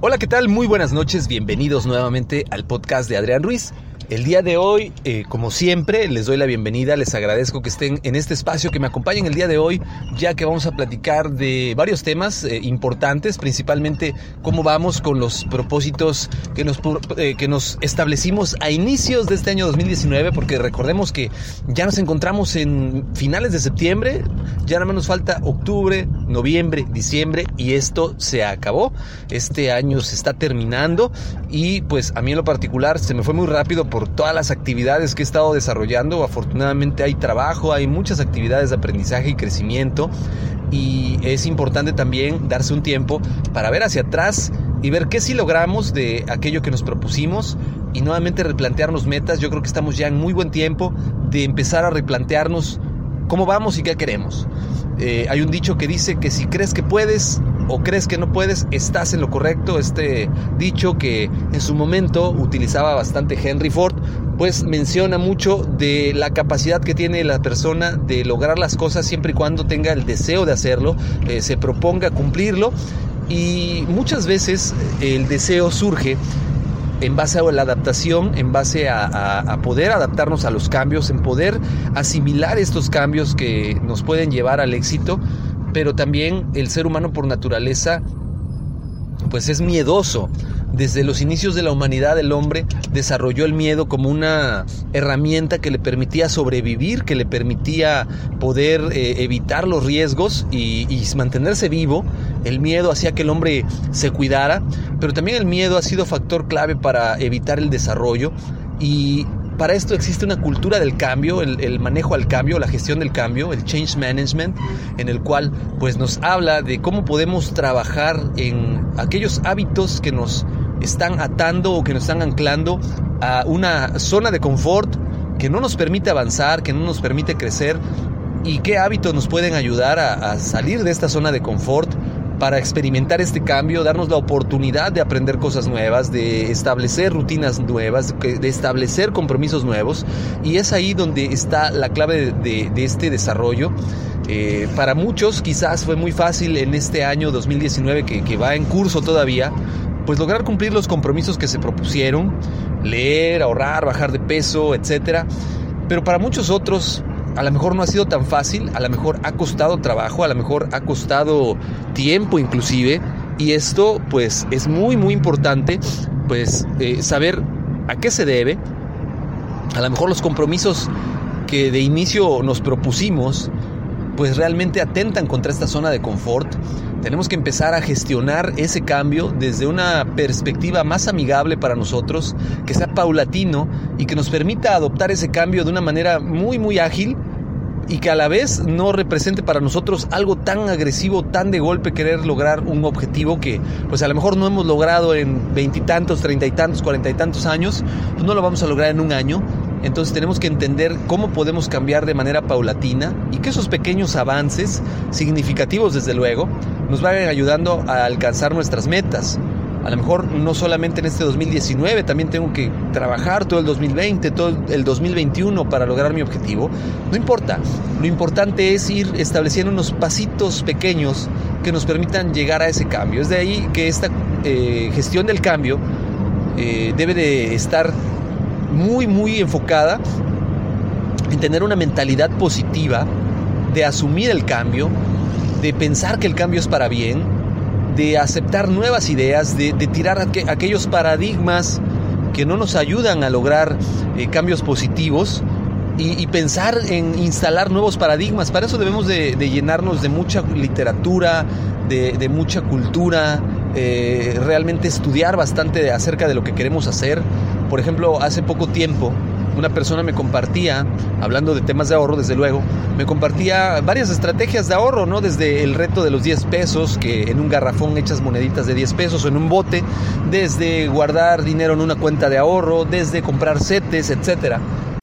Hola, ¿qué tal? Muy buenas noches, bienvenidos nuevamente al podcast de Adrián Ruiz. El día de hoy, eh, como siempre, les doy la bienvenida, les agradezco que estén en este espacio, que me acompañen el día de hoy, ya que vamos a platicar de varios temas eh, importantes, principalmente cómo vamos con los propósitos que nos, eh, que nos establecimos a inicios de este año 2019, porque recordemos que ya nos encontramos en finales de septiembre, ya nada más nos falta octubre, noviembre, diciembre y esto se acabó, este año se está terminando y pues a mí en lo particular se me fue muy rápido por todas las actividades que he estado desarrollando. Afortunadamente hay trabajo, hay muchas actividades de aprendizaje y crecimiento y es importante también darse un tiempo para ver hacia atrás y ver qué sí logramos de aquello que nos propusimos y nuevamente replantearnos metas. Yo creo que estamos ya en muy buen tiempo de empezar a replantearnos cómo vamos y qué queremos. Eh, hay un dicho que dice que si crees que puedes o crees que no puedes, estás en lo correcto. Este dicho que en su momento utilizaba bastante Henry Ford, pues menciona mucho de la capacidad que tiene la persona de lograr las cosas siempre y cuando tenga el deseo de hacerlo, eh, se proponga cumplirlo. Y muchas veces el deseo surge en base a la adaptación, en base a, poder adaptarnos a los cambios, en poder asimilar estos cambios que nos pueden llevar al éxito, pero también el ser humano por naturaleza pues es miedoso. Desde los inicios de la humanidad el hombre desarrolló el miedo como una herramienta que le permitía sobrevivir, que le permitía poder eh, evitar los riesgos y, y mantenerse vivo. El miedo hacía que el hombre se cuidara, pero también el miedo ha sido factor clave para evitar el desarrollo. Y para esto existe una cultura del cambio, el, manejo al cambio, la gestión del cambio, el change management, en el cual pues nos habla de cómo podemos trabajar en aquellos hábitos que nos están atando o que nos están anclando a una zona de confort que no nos permite avanzar, que no nos permite crecer y qué hábitos nos pueden ayudar a, a salir de esta zona de confort para experimentar este cambio, darnos la oportunidad de aprender cosas nuevas, de establecer rutinas nuevas, de establecer compromisos nuevos. Y es ahí donde está la clave de, este desarrollo. Eh, para muchos quizás fue muy fácil en este año 2019 que, que va en curso todavía, pues lograr cumplir los compromisos que se propusieron, leer, ahorrar, bajar de peso, etc. Pero para muchos otros a lo mejor no ha sido tan fácil, a lo mejor ha costado trabajo, a lo mejor ha costado tiempo inclusive. Y esto pues es muy muy importante pues eh, saber a qué se debe. A lo mejor los compromisos que de inicio nos propusimos pues realmente atentan contra esta zona de confort. Tenemos que empezar a gestionar ese cambio desde una perspectiva más amigable para nosotros, que sea paulatino y que nos permita adoptar ese cambio de una manera muy muy ágil y que a la vez no represente para nosotros algo tan agresivo, tan de golpe querer lograr un objetivo que pues a lo mejor no hemos logrado en veintitantos, treinta y tantos, cuarenta y tantos años, pues no lo vamos a lograr en un año. Entonces tenemos que entender cómo podemos cambiar de manera paulatina y que esos pequeños avances, significativos desde luego, nos vayan ayudando a alcanzar nuestras metas. A lo mejor no solamente en este 2019, también tengo que trabajar todo el 2020, todo el 2021 para lograr mi objetivo. No importa, lo importante es ir estableciendo unos pasitos pequeños que nos permitan llegar a ese cambio. Es de ahí que esta eh, gestión del cambio eh, debe de estar muy, muy enfocada en tener una mentalidad positiva, de asumir el cambio, de pensar que el cambio es para bien, de aceptar nuevas ideas, de, tirar aquellos paradigmas que no nos ayudan a lograr eh, cambios positivos y, pensar en instalar nuevos paradigmas. Para eso debemos de, llenarnos de mucha literatura, de, mucha cultura, eh, realmente estudiar bastante acerca de lo que queremos hacer. Por ejemplo, hace poco tiempo una persona me compartía, hablando de temas de ahorro, desde luego, me compartía varias estrategias de ahorro, ¿no? Desde el reto de los 10 pesos, que en un garrafón echas moneditas de 10 pesos o en un bote, desde guardar dinero en una cuenta de ahorro, desde comprar setes, etcétera.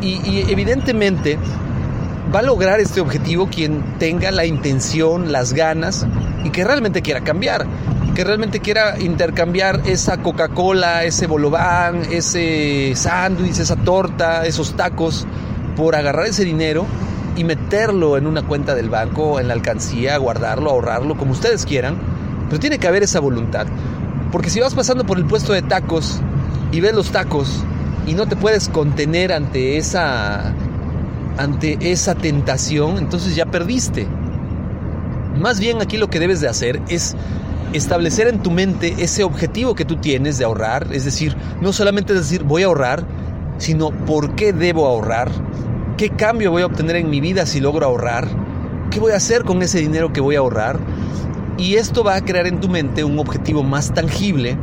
Y, evidentemente va a lograr este objetivo quien tenga la intención, las ganas y que realmente quiera cambiar, que realmente quiera intercambiar esa Coca-Cola, ese bolobán, ese sándwich, esa torta, esos tacos, por agarrar ese dinero y meterlo en una cuenta del banco, en la alcancía, guardarlo, ahorrarlo, como ustedes quieran, pero tiene que haber esa voluntad. Porque si vas pasando por el puesto de tacos y ves los tacos y no te puedes contener ante esa ante esa tentación, entonces ya perdiste. Más bien aquí lo que debes de hacer es establecer en tu mente ese objetivo que tú tienes de ahorrar, es decir, no solamente decir voy a ahorrar, sino por qué debo ahorrar, qué cambio voy a obtener en mi vida si logro ahorrar, qué voy a hacer con ese dinero que voy a ahorrar. Y esto va a crear en tu mente un objetivo más tangible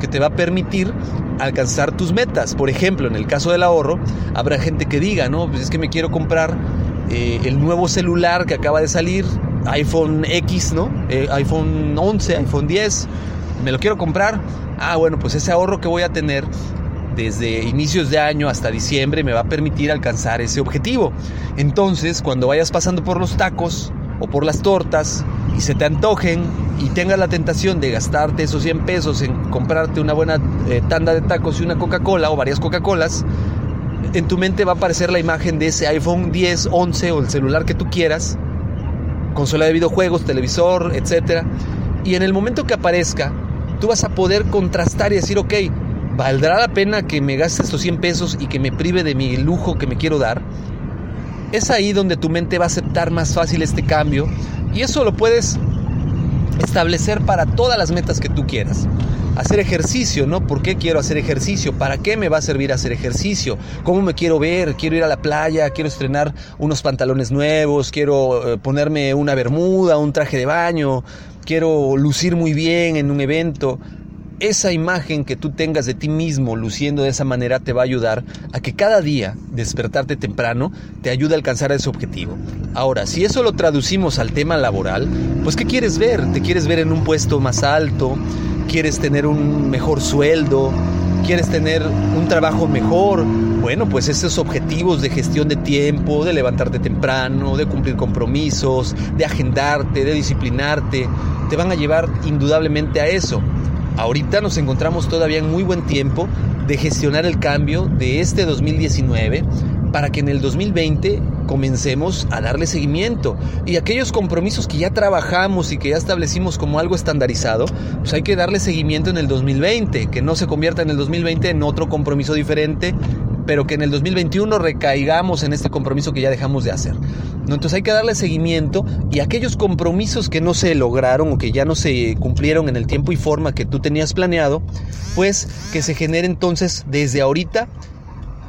que te va a permitir alcanzar tus metas. Por ejemplo, en el caso del ahorro, habrá gente que diga, no, pues es que me quiero comprar eh, el nuevo celular que acaba de salir, iPhone X, ¿no? Eh, iPhone 11, iPhone 10, me lo quiero comprar. Ah, bueno, pues ese ahorro que voy a tener desde inicios de año hasta diciembre me va a permitir alcanzar ese objetivo. Entonces, cuando vayas pasando por los tacos o por las tortas y se te antojen y tengas la tentación de gastarte esos 100 pesos en comprarte una buena eh, tanda de tacos y una Coca-Cola o varias Coca-Colas, en tu mente va a aparecer la imagen de ese iPhone 10, 11 o el celular que tú quieras, consola de videojuegos, televisor, etc. Y en el momento que aparezca, tú vas a poder contrastar y decir, ok, ¿valdrá la pena que me gaste estos 100 pesos y que me prive de mi lujo que me quiero dar? Es ahí donde tu mente va a aceptar más fácil este cambio y eso lo puedes establecer para todas las metas que tú quieras. Hacer ejercicio, ¿no? ¿Por qué quiero hacer ejercicio? ¿Para qué me va a servir hacer ejercicio? ¿Cómo me quiero ver? ¿Quiero ir a la playa? ¿Quiero estrenar unos pantalones nuevos? ¿Quiero eh, ponerme una bermuda, un traje de baño? ¿Quiero lucir muy bien en un evento? Esa imagen que tú tengas de ti mismo luciendo de esa manera te va a ayudar a que cada día despertarte temprano te ayude a alcanzar ese objetivo. Ahora, si eso lo traducimos al tema laboral, pues ¿qué quieres ver? ¿Te quieres ver en un puesto más alto? ¿Quieres tener un mejor sueldo? ¿Quieres tener un trabajo mejor? Bueno, pues esos objetivos de gestión de tiempo, de levantarte temprano, de cumplir compromisos, de agendarte, de disciplinarte, te van a llevar indudablemente a eso. Ahorita nos encontramos todavía en muy buen tiempo de gestionar el cambio de este 2019 para que en el 2020 comencemos a darle seguimiento. Y aquellos compromisos que ya trabajamos y que ya establecimos como algo estandarizado, pues hay que darle seguimiento en el 2020, que no se convierta en el 2020 en otro compromiso diferente pero que en el 2021 recaigamos en este compromiso que ya dejamos de hacer. Entonces hay que darle seguimiento y aquellos compromisos que no se lograron o que ya no se cumplieron en el tiempo y forma que tú tenías planeado, pues que se genere entonces desde ahorita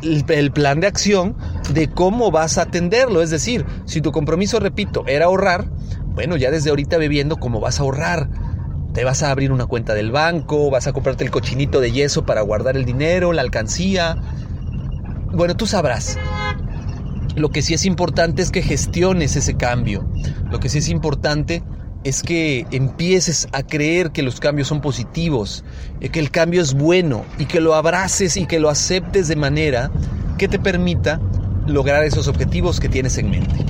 el, plan de acción de cómo vas a atenderlo. Es decir, si tu compromiso, repito, era ahorrar, bueno, ya desde ahorita ve viendo cómo vas a ahorrar te vas a abrir una cuenta del banco, vas a comprarte el cochinito de yeso para guardar el dinero, la alcancía. Bueno, tú sabrás. Lo que sí es importante es que gestiones ese cambio. Lo que sí es importante es que empieces a creer que los cambios son positivos, eh, que el cambio es bueno y que lo abraces y que lo aceptes de manera que te permita lograr esos objetivos que tienes en mente.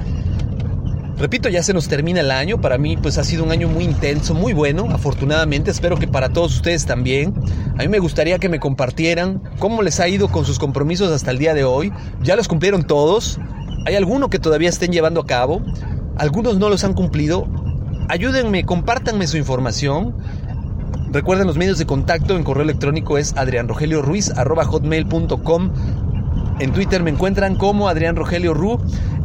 Repito, ya se nos termina el año. Para mí, pues ha sido un año muy intenso, muy bueno, afortunadamente. Espero que para todos ustedes también. A mí me gustaría que me compartieran cómo les ha ido con sus compromisos hasta el día de hoy. ¿Ya los cumplieron todos? ¿Hay alguno que todavía estén llevando a cabo? Algunos no los han cumplido. Ayúdenme, compártanme su información. Recuerden los medios de contacto en correo electrónico es adrianrogelioruiz.com en Twitter me encuentran como Adrián Rogelio Ru.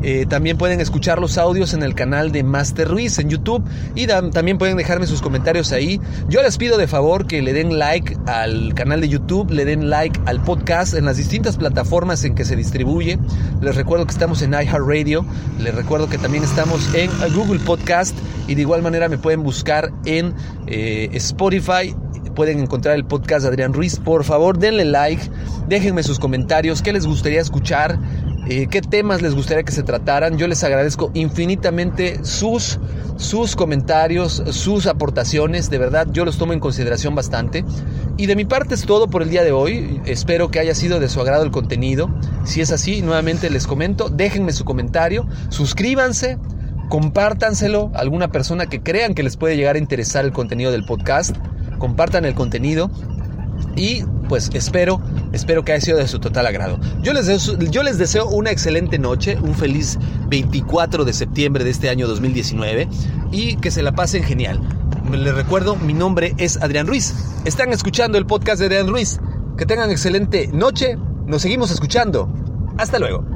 Eh, también pueden escuchar los audios en el canal de Master Ruiz en YouTube y también pueden dejarme sus comentarios ahí. Yo les pido de favor que le den like al canal de YouTube, le den like al podcast en las distintas plataformas en que se distribuye. Les recuerdo que estamos en iHeartRadio, les recuerdo que también estamos en Google Podcast y de igual manera me pueden buscar en eh, Spotify pueden encontrar el podcast de Adrián Ruiz. Por favor, denle like, déjenme sus comentarios, qué les gustaría escuchar, eh, qué temas les gustaría que se trataran. Yo les agradezco infinitamente sus, sus comentarios, sus aportaciones. De verdad, yo los tomo en consideración bastante. Y de mi parte es todo por el día de hoy. Espero que haya sido de su agrado el contenido. Si es así, nuevamente les comento, déjenme su comentario, suscríbanse compártanselo a alguna persona que crean que les puede llegar a interesar el contenido del podcast compartan el contenido y pues espero, espero que haya sido de su total agrado. Yo les, deseo, yo les deseo una excelente noche, un feliz 24 de septiembre de este año 2019 y que se la pasen genial. Les recuerdo, mi nombre es Adrián Ruiz. Están escuchando el podcast de Adrián Ruiz. Que tengan excelente noche. Nos seguimos escuchando. Hasta luego.